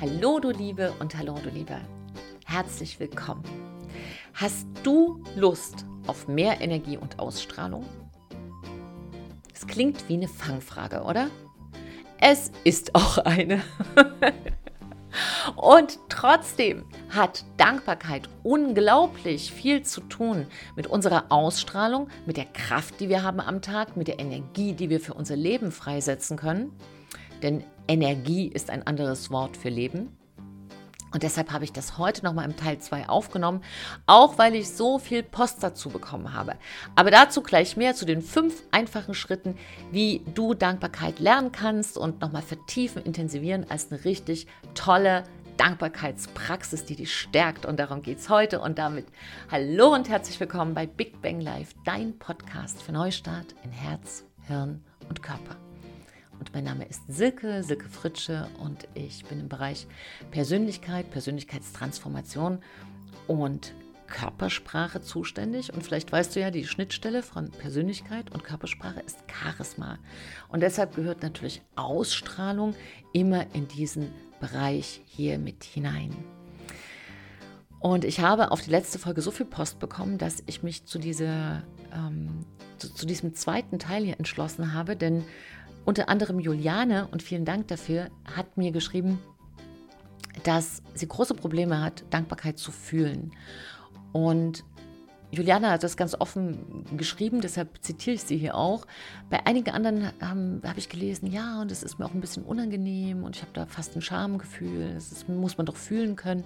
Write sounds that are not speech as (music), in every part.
Hallo du Liebe und hallo du Lieber. Herzlich willkommen. Hast du Lust auf mehr Energie und Ausstrahlung? Es klingt wie eine Fangfrage, oder? Es ist auch eine. (laughs) Und trotzdem hat Dankbarkeit unglaublich viel zu tun mit unserer Ausstrahlung, mit der Kraft, die wir haben am Tag, mit der Energie, die wir für unser Leben freisetzen können. Denn Energie ist ein anderes Wort für Leben. Und deshalb habe ich das heute nochmal im Teil 2 aufgenommen, auch weil ich so viel Post dazu bekommen habe. Aber dazu gleich mehr zu den fünf einfachen Schritten, wie du Dankbarkeit lernen kannst und nochmal vertiefen, intensivieren als eine richtig tolle Dankbarkeitspraxis, die dich stärkt. Und darum geht es heute. Und damit hallo und herzlich willkommen bei Big Bang Live, dein Podcast für Neustart in Herz, Hirn und Körper. Und mein Name ist Silke, Silke Fritsche und ich bin im Bereich Persönlichkeit, Persönlichkeitstransformation und Körpersprache zuständig. Und vielleicht weißt du ja, die Schnittstelle von Persönlichkeit und Körpersprache ist Charisma. Und deshalb gehört natürlich Ausstrahlung immer in diesen Bereich hier mit hinein. Und ich habe auf die letzte Folge so viel Post bekommen, dass ich mich zu, dieser, ähm, zu, zu diesem zweiten Teil hier entschlossen habe, denn unter anderem Juliane, und vielen Dank dafür, hat mir geschrieben, dass sie große Probleme hat, Dankbarkeit zu fühlen. Und Juliana hat das ganz offen geschrieben, deshalb zitiere ich sie hier auch. Bei einigen anderen ähm, habe ich gelesen, ja, und es ist mir auch ein bisschen unangenehm und ich habe da fast ein Schamgefühl. Das ist, muss man doch fühlen können.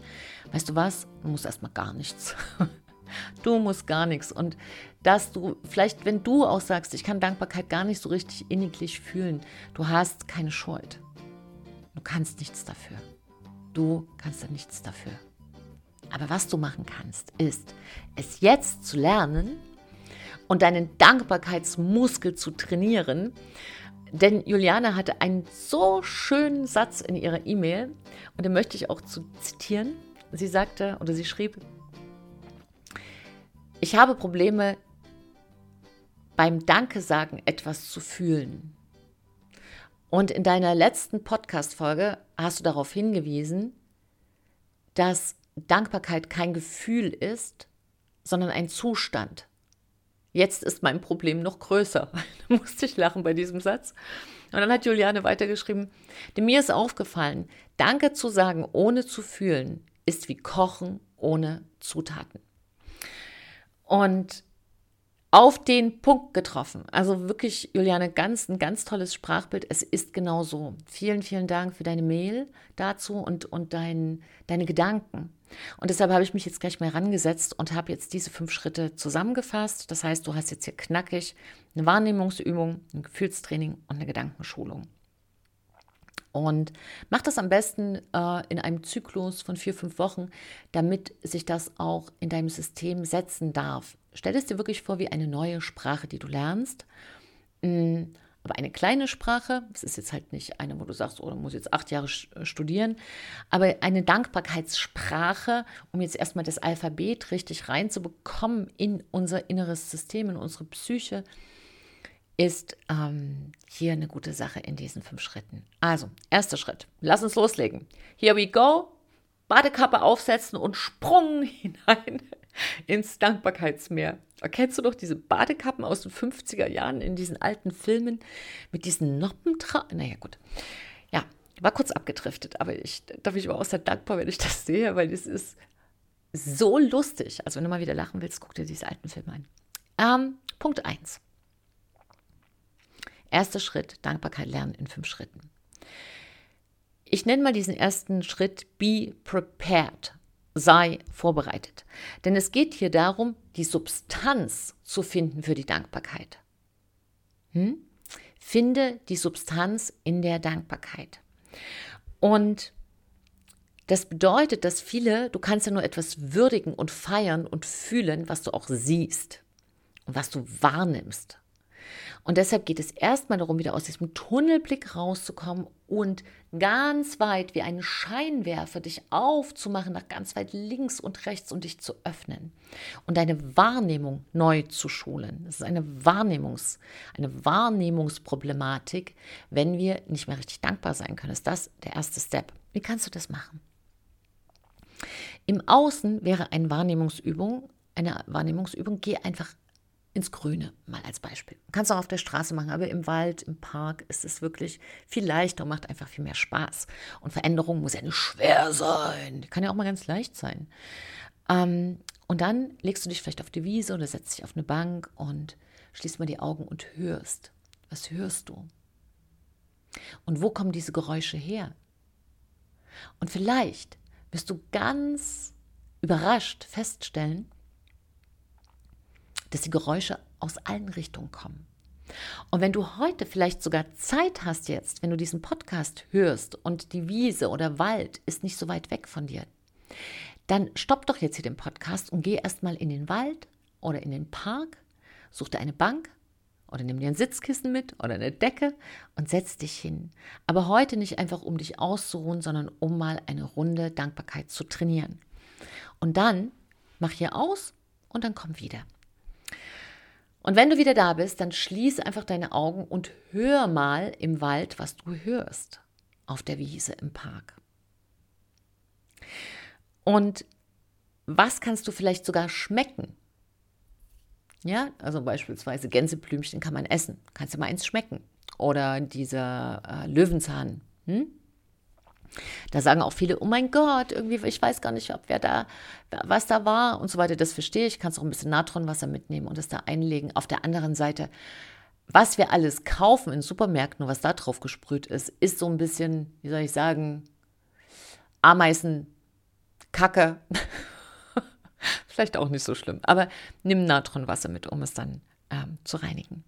Weißt du was? Du musst erstmal gar nichts. (laughs) Du musst gar nichts. Und dass du, vielleicht, wenn du auch sagst, ich kann Dankbarkeit gar nicht so richtig inniglich fühlen, du hast keine Schuld. Du kannst nichts dafür. Du kannst da nichts dafür. Aber was du machen kannst, ist, es jetzt zu lernen und deinen Dankbarkeitsmuskel zu trainieren. Denn Juliane hatte einen so schönen Satz in ihrer E-Mail und den möchte ich auch zu zitieren. Sie sagte oder sie schrieb, ich habe Probleme beim Danke sagen etwas zu fühlen. Und in deiner letzten Podcast-Folge hast du darauf hingewiesen, dass Dankbarkeit kein Gefühl ist, sondern ein Zustand. Jetzt ist mein Problem noch größer. (laughs) da musste ich lachen bei diesem Satz. Und dann hat Juliane weitergeschrieben, denn mir ist aufgefallen, Danke zu sagen, ohne zu fühlen, ist wie Kochen ohne Zutaten. Und auf den Punkt getroffen. Also wirklich, Juliane, ganz, ein ganz tolles Sprachbild. Es ist genau so. Vielen, vielen Dank für deine Mail dazu und, und dein, deine Gedanken. Und deshalb habe ich mich jetzt gleich mal rangesetzt und habe jetzt diese fünf Schritte zusammengefasst. Das heißt, du hast jetzt hier knackig eine Wahrnehmungsübung, ein Gefühlstraining und eine Gedankenschulung. Und mach das am besten äh, in einem Zyklus von vier, fünf Wochen, damit sich das auch in deinem System setzen darf. Stell es dir wirklich vor wie eine neue Sprache, die du lernst. Mm, aber eine kleine Sprache, es ist jetzt halt nicht eine, wo du sagst, oh, du musst jetzt acht Jahre äh, studieren, aber eine Dankbarkeitssprache, um jetzt erstmal das Alphabet richtig reinzubekommen in unser inneres System, in unsere Psyche, ist ähm, hier eine gute Sache in diesen fünf Schritten. Also, erster Schritt. Lass uns loslegen. Here we go. Badekappe aufsetzen und Sprung (laughs) hinein ins Dankbarkeitsmeer. Erkennst du doch diese Badekappen aus den 50er Jahren in diesen alten Filmen mit diesen Noppen? Naja, gut. Ja, war kurz abgedriftet, aber ich, da bin ich aber auch sehr dankbar, wenn ich das sehe, weil es ist so lustig. Also, wenn du mal wieder lachen willst, guck dir diese alten Filme an. Ähm, Punkt 1. Erster Schritt, Dankbarkeit lernen in fünf Schritten. Ich nenne mal diesen ersten Schritt Be Prepared sei vorbereitet. Denn es geht hier darum, die Substanz zu finden für die Dankbarkeit. Hm? Finde die Substanz in der Dankbarkeit. Und das bedeutet, dass viele, du kannst ja nur etwas würdigen und feiern und fühlen, was du auch siehst und was du wahrnimmst. Und deshalb geht es erstmal darum, wieder aus diesem Tunnelblick rauszukommen und ganz weit wie einen Scheinwerfer dich aufzumachen, nach ganz weit links und rechts und dich zu öffnen und deine Wahrnehmung neu zu schulen. Das ist eine Wahrnehmungs, eine Wahrnehmungsproblematik, wenn wir nicht mehr richtig dankbar sein können. Ist das der erste Step? Wie kannst du das machen? Im Außen wäre eine Wahrnehmungsübung, eine Wahrnehmungsübung, geh einfach ins Grüne, mal als Beispiel. Kannst du auch auf der Straße machen, aber im Wald, im Park ist es wirklich viel leichter und macht einfach viel mehr Spaß. Und Veränderung muss ja nicht schwer sein. Kann ja auch mal ganz leicht sein. Ähm, und dann legst du dich vielleicht auf die Wiese oder setzt dich auf eine Bank und schließt mal die Augen und hörst. Was hörst du? Und wo kommen diese Geräusche her? Und vielleicht wirst du ganz überrascht feststellen, dass die Geräusche aus allen Richtungen kommen. Und wenn du heute vielleicht sogar Zeit hast jetzt, wenn du diesen Podcast hörst und die Wiese oder Wald ist nicht so weit weg von dir, dann stopp doch jetzt hier den Podcast und geh erstmal in den Wald oder in den Park, such dir eine Bank oder nimm dir ein Sitzkissen mit oder eine Decke und setz dich hin. Aber heute nicht einfach, um dich auszuruhen, sondern um mal eine Runde Dankbarkeit zu trainieren. Und dann mach hier aus und dann komm wieder. Und wenn du wieder da bist, dann schließ einfach deine Augen und hör mal im Wald, was du hörst. Auf der Wiese, im Park. Und was kannst du vielleicht sogar schmecken? Ja, also beispielsweise Gänseblümchen kann man essen. Kannst du mal eins schmecken. Oder dieser äh, Löwenzahn. Hm? Da sagen auch viele, oh mein Gott, irgendwie, ich weiß gar nicht, ob wer da, was da war und so weiter. Das verstehe ich. Kannst auch ein bisschen Natronwasser mitnehmen und es da einlegen. Auf der anderen Seite, was wir alles kaufen in Supermärkten was da drauf gesprüht ist, ist so ein bisschen, wie soll ich sagen, Ameisen, Kacke. (laughs) Vielleicht auch nicht so schlimm. Aber nimm Natronwasser mit, um es dann ähm, zu reinigen.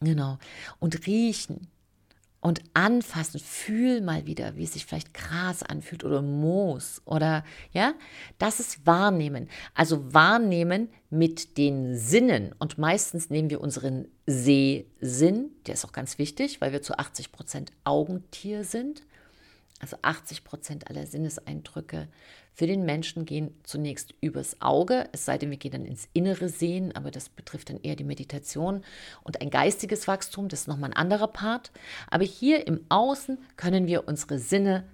Genau. Und riechen und anfassen. Fühl mal wieder, wie es sich vielleicht Gras anfühlt oder Moos oder ja, das ist Wahrnehmen. Also Wahrnehmen mit den Sinnen und meistens nehmen wir unseren Sehsinn, der ist auch ganz wichtig, weil wir zu 80 Prozent Augentier sind. Also 80 Prozent aller Sinneseindrücke für den Menschen gehen zunächst übers Auge, es sei denn, wir gehen dann ins innere Sehen, aber das betrifft dann eher die Meditation und ein geistiges Wachstum, das ist nochmal ein anderer Part. Aber hier im Außen können wir unsere Sinne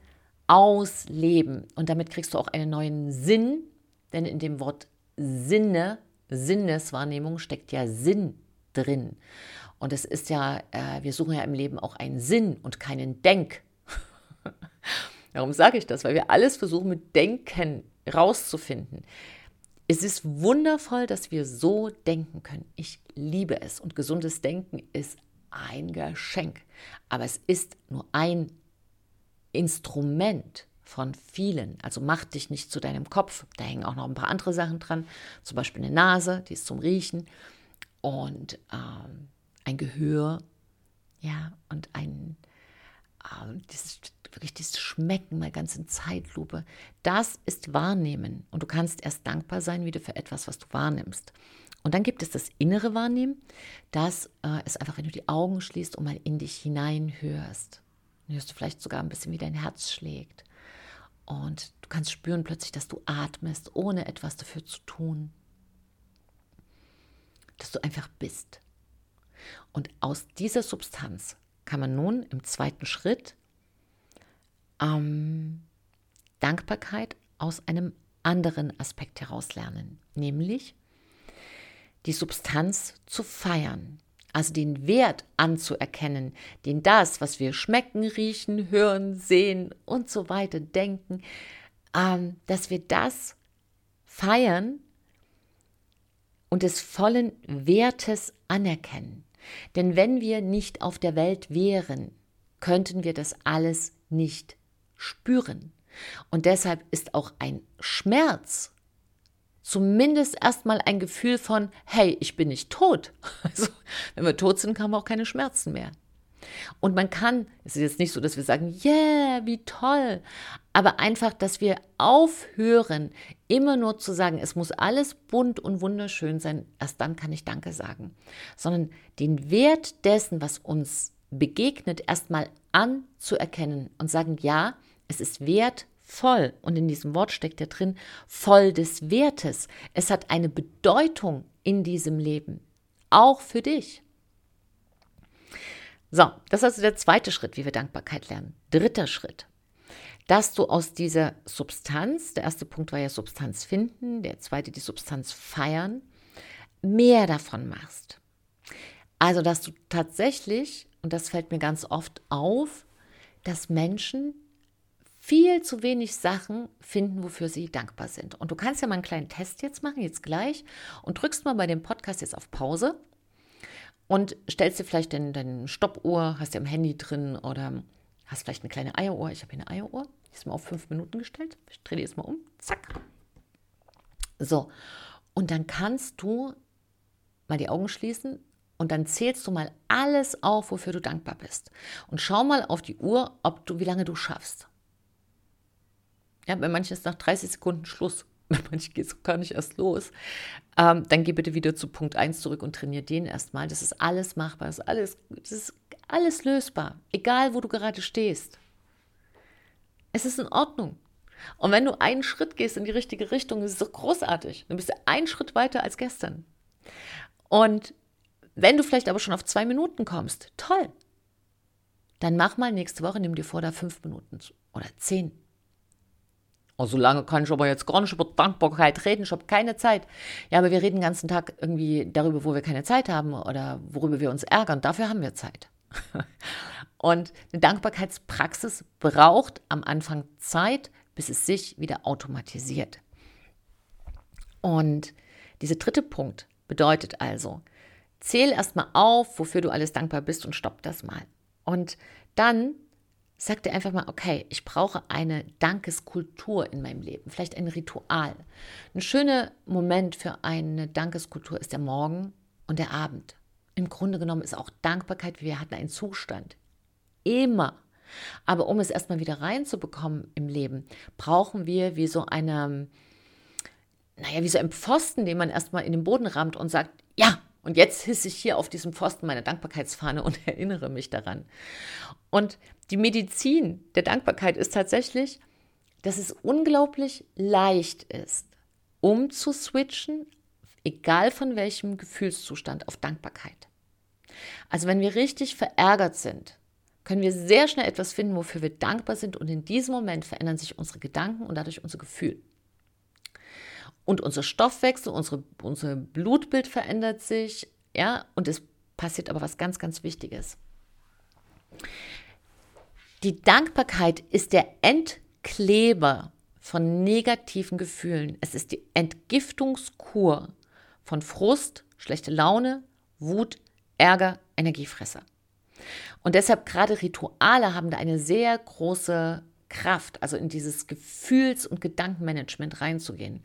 ausleben und damit kriegst du auch einen neuen Sinn, denn in dem Wort Sinne, Sinneswahrnehmung steckt ja Sinn drin. Und es ist ja, äh, wir suchen ja im Leben auch einen Sinn und keinen Denk. (laughs) Warum sage ich das? Weil wir alles versuchen mit Denken rauszufinden. Es ist wundervoll, dass wir so denken können. Ich liebe es und gesundes Denken ist ein Geschenk. Aber es ist nur ein Instrument von vielen. Also mach dich nicht zu deinem Kopf. Da hängen auch noch ein paar andere Sachen dran. Zum Beispiel eine Nase, die ist zum Riechen. Und ähm, ein Gehör. Ja, und ein, äh, dieses wirklich dieses Schmecken mal ganz in Zeitlupe, das ist Wahrnehmen. Und du kannst erst dankbar sein wieder für etwas, was du wahrnimmst. Und dann gibt es das innere Wahrnehmen. Das äh, ist einfach, wenn du die Augen schließt und mal in dich hineinhörst. Dann hörst du vielleicht sogar ein bisschen, wie dein Herz schlägt. Und du kannst spüren plötzlich, dass du atmest, ohne etwas dafür zu tun. Dass du einfach bist. Und aus dieser Substanz kann man nun im zweiten Schritt ähm, Dankbarkeit aus einem anderen Aspekt heraus lernen, nämlich die Substanz zu feiern, also den Wert anzuerkennen, den das, was wir schmecken, riechen, hören, sehen und so weiter denken, ähm, dass wir das feiern und des vollen Wertes anerkennen. Denn wenn wir nicht auf der Welt wären, könnten wir das alles nicht spüren. Und deshalb ist auch ein Schmerz zumindest erstmal ein Gefühl von, hey, ich bin nicht tot. (laughs) Also, wenn wir tot sind, haben wir auch keine Schmerzen mehr. Und man kann, es ist jetzt nicht so, dass wir sagen, yeah, wie toll, aber einfach, dass wir aufhören, immer nur zu sagen, es muss alles bunt und wunderschön sein, erst dann kann ich Danke sagen, sondern den Wert dessen, was uns begegnet, erstmal anzuerkennen und sagen, ja, es ist wertvoll. Und in diesem Wort steckt ja drin, voll des Wertes. Es hat eine Bedeutung in diesem Leben. Auch für dich. So, das ist also der zweite Schritt, wie wir Dankbarkeit lernen. Dritter Schritt. dass du aus dieser Substanz, der erste Punkt war ja Substanz finden, der zweite die Substanz feiern, mehr davon machst. Also, dass du tatsächlich, und das fällt mir ganz oft auf, dass Menschen viel zu wenig Sachen finden, wofür sie dankbar sind. Und du kannst ja mal einen kleinen Test jetzt machen, jetzt gleich, und drückst mal bei dem Podcast jetzt auf Pause und stellst dir vielleicht deine, deine Stoppuhr, hast du im Handy drin oder hast vielleicht eine kleine Eieruhr. Ich habe hier eine Eieruhr, die ist mal auf fünf Minuten gestellt. Ich drehe die jetzt mal um. Zack. So. Und dann kannst du mal die Augen schließen und dann zählst du mal alles auf, wofür du dankbar bist. Und schau mal auf die Uhr, ob du, wie lange du schaffst. Ja, bei manchen ist nach 30 Sekunden Schluss. (laughs) Bei manchen geht es gar nicht erst los. Ähm, dann geh bitte wieder zu Punkt 1 zurück und trainier den erstmal. Das ist alles machbar, das ist alles, das ist alles lösbar, egal wo du gerade stehst. Es ist in Ordnung. Und wenn du einen Schritt gehst in die richtige Richtung, ist es großartig. Dann bist du einen Schritt weiter als gestern. Und wenn du vielleicht aber schon auf zwei Minuten kommst, toll. Dann mach mal nächste Woche, nimm dir vor, da fünf Minuten oder zehn Oh, so lange kann ich aber jetzt gar nicht über Dankbarkeit reden, ich habe keine Zeit. Ja, aber wir reden den ganzen Tag irgendwie darüber, wo wir keine Zeit haben oder worüber wir uns ärgern. Dafür haben wir Zeit. (laughs) Und eine Dankbarkeitspraxis braucht am Anfang Zeit, bis es sich wieder automatisiert. Und dieser dritte Punkt bedeutet also, zähl erstmal auf, wofür du alles dankbar bist und stopp das mal. Und dann Sag dir einfach mal, okay, ich brauche eine Dankeskultur in meinem Leben, vielleicht ein Ritual. Ein schöner Moment für eine Dankeskultur ist der Morgen und der Abend. Im Grunde genommen ist auch Dankbarkeit, wir hatten einen Zustand. Immer. Aber um es erstmal wieder reinzubekommen im Leben, brauchen wir wie so eine, naja, wie so ein Pfosten, den man erstmal in den Boden rammt und sagt, ja, und jetzt hisse ich hier auf diesem Pfosten meine Dankbarkeitsfahne und (laughs) erinnere mich daran. Und die Medizin der Dankbarkeit ist tatsächlich, dass es unglaublich leicht ist, umzuswitchen, egal von welchem Gefühlszustand, auf Dankbarkeit. Also wenn wir richtig verärgert sind, können wir sehr schnell etwas finden, wofür wir dankbar sind und in diesem Moment verändern sich unsere Gedanken und dadurch unser Gefühl. Und unser Stoffwechsel, unsere, unser Blutbild verändert sich, ja, und es passiert aber was ganz, ganz Wichtiges. Die Dankbarkeit ist der Entkleber von negativen Gefühlen. Es ist die Entgiftungskur von Frust, schlechte Laune, Wut, Ärger, Energiefresser. Und deshalb gerade Rituale haben da eine sehr große Kraft, also in dieses Gefühls- und Gedankenmanagement reinzugehen.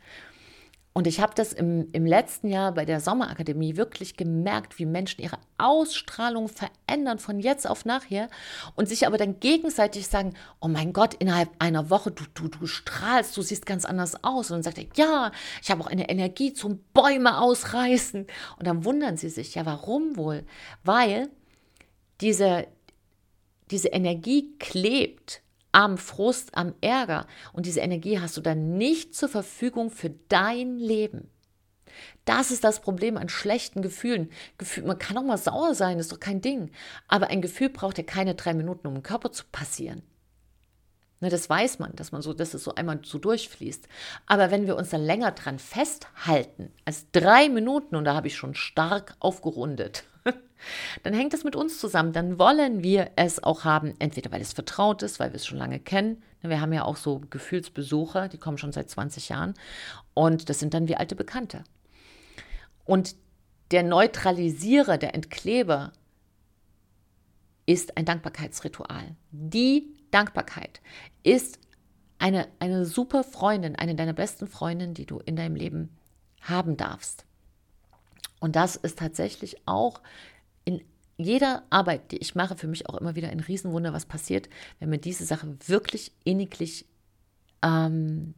Und ich habe das im, im letzten Jahr bei der Sommerakademie wirklich gemerkt, wie Menschen ihre Ausstrahlung verändern von jetzt auf nachher und sich aber dann gegenseitig sagen, oh mein Gott, innerhalb einer Woche, du, du, du strahlst, du siehst ganz anders aus. Und dann sagt er, ja, ich habe auch eine Energie zum Bäume ausreißen. Und dann wundern sie sich, ja, warum wohl? Weil diese, diese Energie klebt am Frust, am Ärger. Und diese Energie hast du dann nicht zur Verfügung für dein Leben. Das ist das Problem an schlechten Gefühlen. Gefühl, man kann auch mal sauer sein, ist doch kein Ding. Aber ein Gefühl braucht ja keine drei Minuten, um im Körper zu passieren. Ne, das weiß man, dass man so, dass es so einmal so durchfließt. Aber wenn wir uns dann länger dran festhalten, als drei Minuten, und da habe ich schon stark aufgerundet, dann hängt es mit uns zusammen. Dann wollen wir es auch haben, entweder weil es vertraut ist, weil wir es schon lange kennen. Wir haben ja auch so Gefühlsbesucher, die kommen schon seit 20 Jahren. Und das sind dann wie alte Bekannte. Und der Neutralisierer, der Entkleber ist ein Dankbarkeitsritual. Die Dankbarkeit ist eine, eine super Freundin, eine deiner besten Freundinnen, die du in deinem Leben haben darfst. Und das ist tatsächlich auch in jeder Arbeit, die ich mache, für mich auch immer wieder ein Riesenwunder, was passiert, wenn mir diese Sache wirklich inniglich, ähm,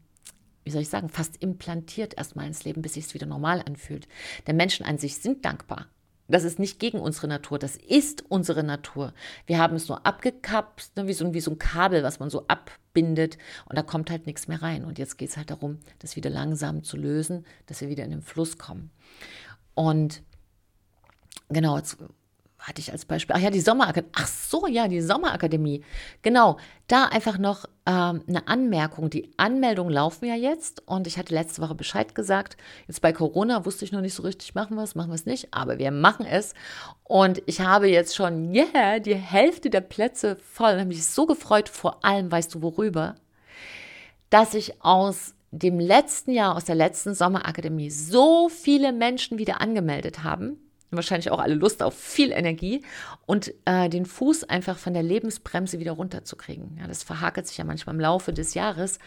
wie soll ich sagen, fast implantiert erstmal ins Leben, bis sich es wieder normal anfühlt. Denn Menschen an sich sind dankbar. Das ist nicht gegen unsere Natur, das ist unsere Natur. Wir haben es nur abgekappt, ne, wie, so, wie so ein Kabel, was man so abbindet und da kommt halt nichts mehr rein. Und jetzt geht es halt darum, das wieder langsam zu lösen, dass wir wieder in den Fluss kommen. Und genau, jetzt hatte ich als Beispiel, ach ja, die Sommerakademie, ach so, ja, die Sommerakademie. Genau, da einfach noch ähm, eine Anmerkung. Die Anmeldungen laufen ja jetzt und ich hatte letzte Woche Bescheid gesagt. Jetzt bei Corona wusste ich noch nicht so richtig, machen wir es, machen wir es nicht, aber wir machen es. Und ich habe jetzt schon, yeah, die Hälfte der Plätze voll. Und habe mich so gefreut, vor allem, weißt du worüber, dass ich aus dem letzten Jahr, aus der letzten Sommerakademie, so viele Menschen wieder angemeldet haben wahrscheinlich auch alle Lust auf viel Energie und äh, den Fuß einfach von der Lebensbremse wieder runterzukriegen. Ja, das verhakelt sich ja manchmal im Laufe des Jahres.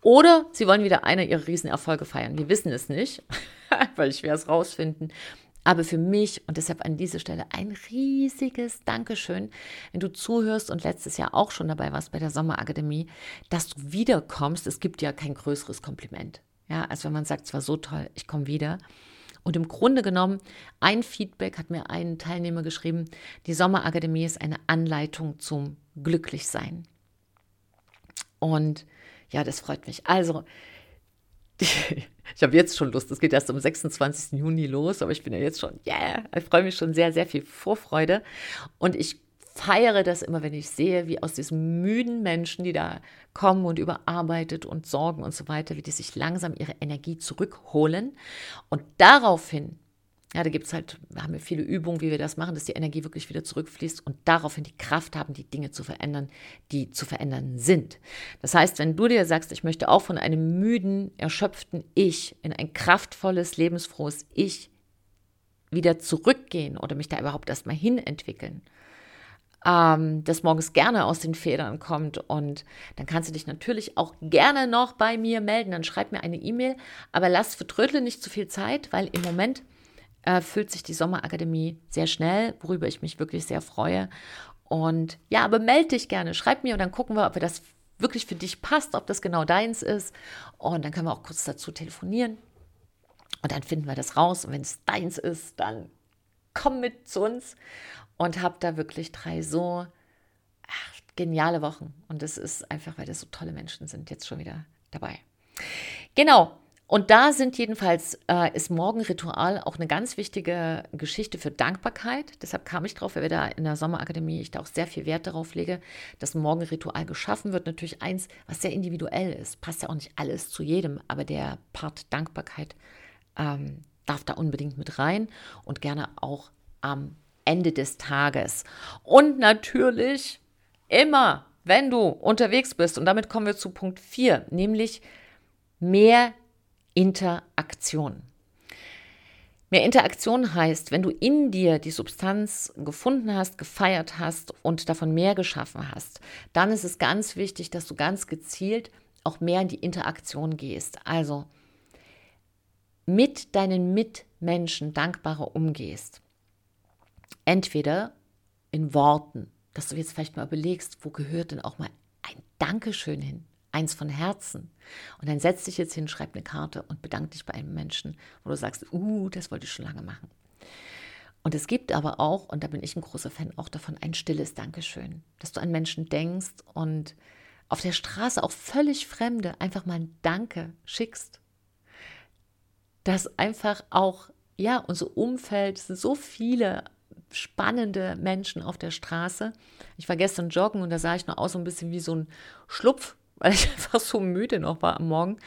Oder sie wollen wieder einer ihrer Riesenerfolge feiern. Wir wissen es nicht, (laughs) weil ich werde es rausfinden. Aber für mich und deshalb an dieser Stelle ein riesiges Dankeschön, wenn du zuhörst und letztes Jahr auch schon dabei warst bei der Sommerakademie, dass du wiederkommst. Es gibt ja kein größeres Kompliment. Ja, als wenn man sagt, es war so toll, ich komme wieder. Und im Grunde genommen, ein Feedback hat mir ein Teilnehmer geschrieben, die Sommerakademie ist eine Anleitung zum Glücklichsein. Und ja, das freut mich. Also, (laughs) ich habe jetzt schon Lust. Es geht erst am 26. Juni los, aber ich bin ja jetzt schon, yeah, ich freue mich schon sehr, sehr viel Vorfreude. Und ich feiere das immer, wenn ich sehe, wie aus diesen müden Menschen, die da kommen und überarbeitet und sorgen und so weiter, wie die sich langsam ihre Energie zurückholen. Und daraufhin, ja, da gibt es halt, haben wir viele Übungen, wie wir das machen, dass die Energie wirklich wieder zurückfließt und daraufhin die Kraft haben, die Dinge zu verändern, die zu verändern sind. Das heißt, wenn du dir sagst, ich möchte auch von einem müden, erschöpften Ich in ein kraftvolles, lebensfrohes Ich wieder zurückgehen oder mich da überhaupt erstmal hin entwickeln, ähm, das morgens gerne aus den Federn kommt. Und dann kannst du dich natürlich auch gerne noch bei mir melden. Dann schreib mir eine E-Mail, aber lass für Trödle nicht zu viel Zeit, weil im Moment äh, füllt sich die Sommerakademie sehr schnell, worüber ich mich wirklich sehr freue. Und ja, aber melde dich gerne, schreib mir und dann gucken wir, ob wir das wirklich für dich passt, ob das genau deins ist. Und dann können wir auch kurz dazu telefonieren. Und dann finden wir das raus. Und wenn es deins ist, dann komm mit zu uns und habe da wirklich drei so ach, geniale Wochen. Und das ist einfach, weil das so tolle Menschen sind, jetzt schon wieder dabei. Genau. Und da sind jedenfalls, äh, ist Morgenritual auch eine ganz wichtige Geschichte für Dankbarkeit. Deshalb kam ich drauf, weil wir da in der Sommerakademie, ich da auch sehr viel Wert darauf lege, dass Morgenritual geschaffen wird. Natürlich eins, was sehr individuell ist. Passt ja auch nicht alles zu jedem, aber der Part Dankbarkeit ähm, darf da unbedingt mit rein und gerne auch am Ende des Tages. Und natürlich immer, wenn du unterwegs bist, und damit kommen wir zu Punkt 4, nämlich mehr Interaktion. Mehr Interaktion heißt, wenn du in dir die Substanz gefunden hast, gefeiert hast und davon mehr geschaffen hast, dann ist es ganz wichtig, dass du ganz gezielt auch mehr in die Interaktion gehst. Also mit deinen Mitmenschen dankbarer umgehst. Entweder in Worten, dass du jetzt vielleicht mal überlegst, wo gehört denn auch mal ein Dankeschön hin, eins von Herzen. Und dann setz dich jetzt hin, schreib eine Karte und bedank dich bei einem Menschen, wo du sagst, uh, das wollte ich schon lange machen. Und es gibt aber auch, und da bin ich ein großer Fan auch davon, ein stilles Dankeschön, dass du an Menschen denkst und auf der Straße auch völlig Fremde einfach mal ein Danke schickst. Dass einfach auch, ja, unser Umfeld, es sind so viele spannende Menschen auf der Straße. Ich war gestern joggen und da sah ich noch aus so ein bisschen wie so ein Schlupf, (laughs) weil ich einfach so müde noch war am Morgen.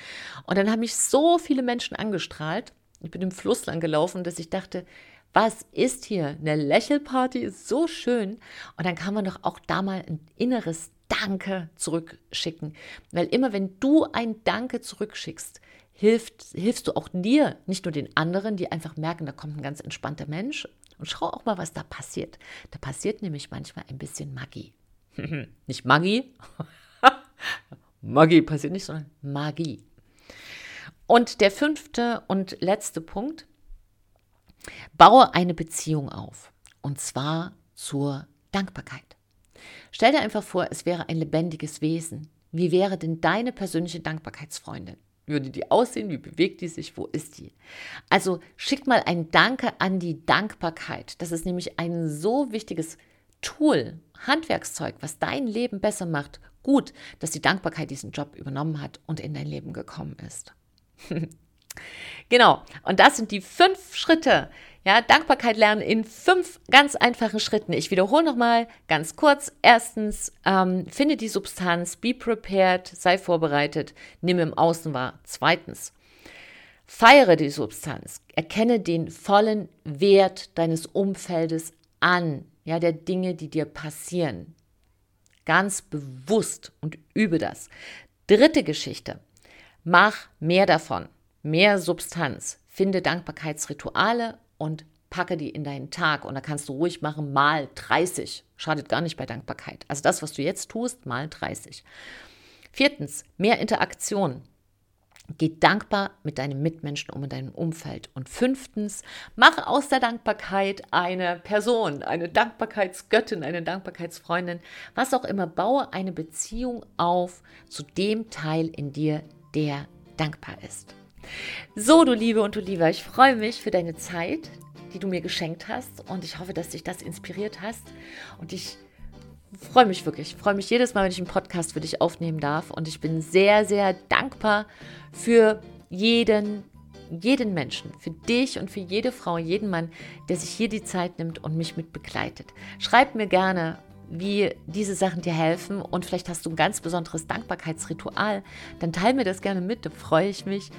Und dann haben mich so viele Menschen angestrahlt. Ich bin im Fluss lang gelaufen, dass ich dachte, was ist hier? Eine Lächelparty ist so schön. Und dann kann man doch auch da mal ein inneres Danke zurückschicken. Weil immer wenn du ein Danke zurückschickst, hilft, hilfst du auch dir, nicht nur den anderen, die einfach merken, da kommt ein ganz entspannter Mensch und schau auch mal, was da passiert. Da passiert nämlich manchmal ein bisschen Magie. (laughs) nicht Magie. (laughs) Magie passiert nicht, sondern Magie. Und der fünfte und letzte Punkt. Baue eine Beziehung auf. Und zwar zur Dankbarkeit. Stell dir einfach vor, es wäre ein lebendiges Wesen. Wie wäre denn deine persönliche Dankbarkeitsfreundin? Würde die aussehen? Wie bewegt die sich? Wo ist die? Also schick mal ein Danke an die Dankbarkeit. Das ist nämlich ein so wichtiges Tool, Handwerkszeug, was dein Leben besser macht. Gut, dass die Dankbarkeit diesen Job übernommen hat und in dein Leben gekommen ist. (laughs) genau, und das sind die fünf Schritte, Ja, Dankbarkeit lernen in fünf ganz einfachen Schritten. Ich wiederhole nochmal ganz kurz. Erstens, ähm, finde die Substanz, be prepared, sei vorbereitet, nimm im Außen wahr. Zweitens, feiere die Substanz, erkenne den vollen Wert deines Umfeldes an, ja, der Dinge, die dir passieren. Ganz bewusst und übe das. Dritte Geschichte, mach mehr davon, mehr Substanz. Finde Dankbarkeitsrituale und packe die in deinen Tag. Und da kannst du ruhig machen, mal 30. Schadet gar nicht bei Dankbarkeit. Also das, was du jetzt tust, mal 30. Viertens, mehr Interaktion. Geh dankbar mit deinen Mitmenschen um in deinem Umfeld. Und fünftens, mach aus der Dankbarkeit eine Person, eine Dankbarkeitsgöttin, eine Dankbarkeitsfreundin, was auch immer. Baue eine Beziehung auf zu dem Teil in dir, der dankbar ist. So, du Liebe und du Lieber, ich freue mich für deine Zeit, die du mir geschenkt hast und ich hoffe, dass dich das inspiriert hast und ich freue mich wirklich. Ich freue mich jedes Mal, wenn ich einen Podcast für dich aufnehmen darf und ich bin sehr, sehr dankbar für jeden, jeden Menschen, für dich und für jede Frau, jeden Mann, der sich hier die Zeit nimmt und mich mit begleitet. Schreib mir gerne wie diese Sachen dir helfen und vielleicht hast du ein ganz besonderes Dankbarkeitsritual, dann teile mir das gerne mit, da freue ich mich.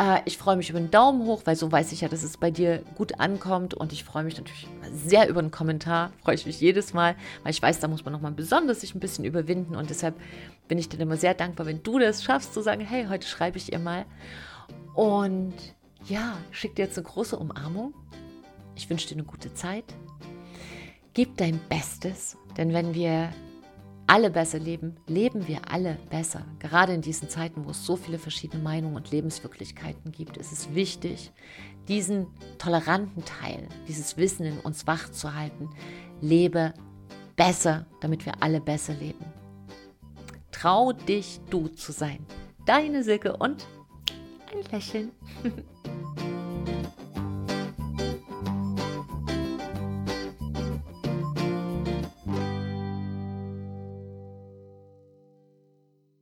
Äh, ich freue mich über einen Daumen hoch, weil so weiß ich ja, dass es bei dir gut ankommt und ich freue mich natürlich sehr über einen Kommentar, freue ich mich jedes Mal, weil ich weiß, da muss man nochmal besonders sich ein bisschen überwinden und deshalb bin ich dir immer sehr dankbar, wenn du das schaffst, zu sagen, hey, heute schreibe ich ihr mal und ja, schick dir jetzt eine große Umarmung. Ich wünsche dir eine gute Zeit. Gib dein Bestes denn wenn wir alle besser leben, leben wir alle besser. Gerade in diesen Zeiten, wo es so viele verschiedene Meinungen und Lebenswirklichkeiten gibt, ist es wichtig, diesen toleranten Teil, dieses Wissen in uns wach zu halten. Lebe besser, damit wir alle besser leben. Trau dich, du zu sein. Deine Silke und ein Lächeln. (laughs)